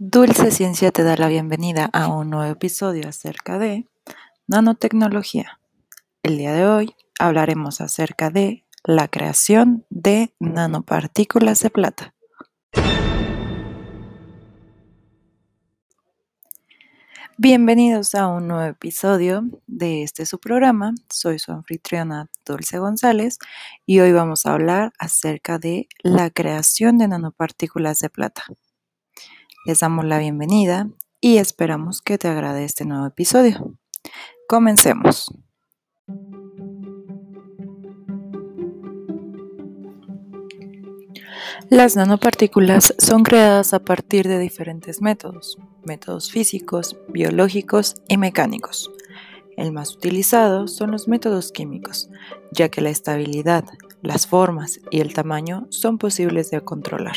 Dulce Ciencia te da la bienvenida a un nuevo episodio acerca de nanotecnología. El día de hoy hablaremos acerca de la creación de nanopartículas de plata. Bienvenidos a un nuevo episodio de este su programa. Soy su anfitriona Dulce González y hoy vamos a hablar acerca de la creación de nanopartículas de plata. Les damos la bienvenida y esperamos que te agrade este nuevo episodio. Comencemos. Las nanopartículas son creadas a partir de diferentes métodos, métodos físicos, biológicos y mecánicos. El más utilizado son los métodos químicos, ya que la estabilidad, las formas y el tamaño son posibles de controlar.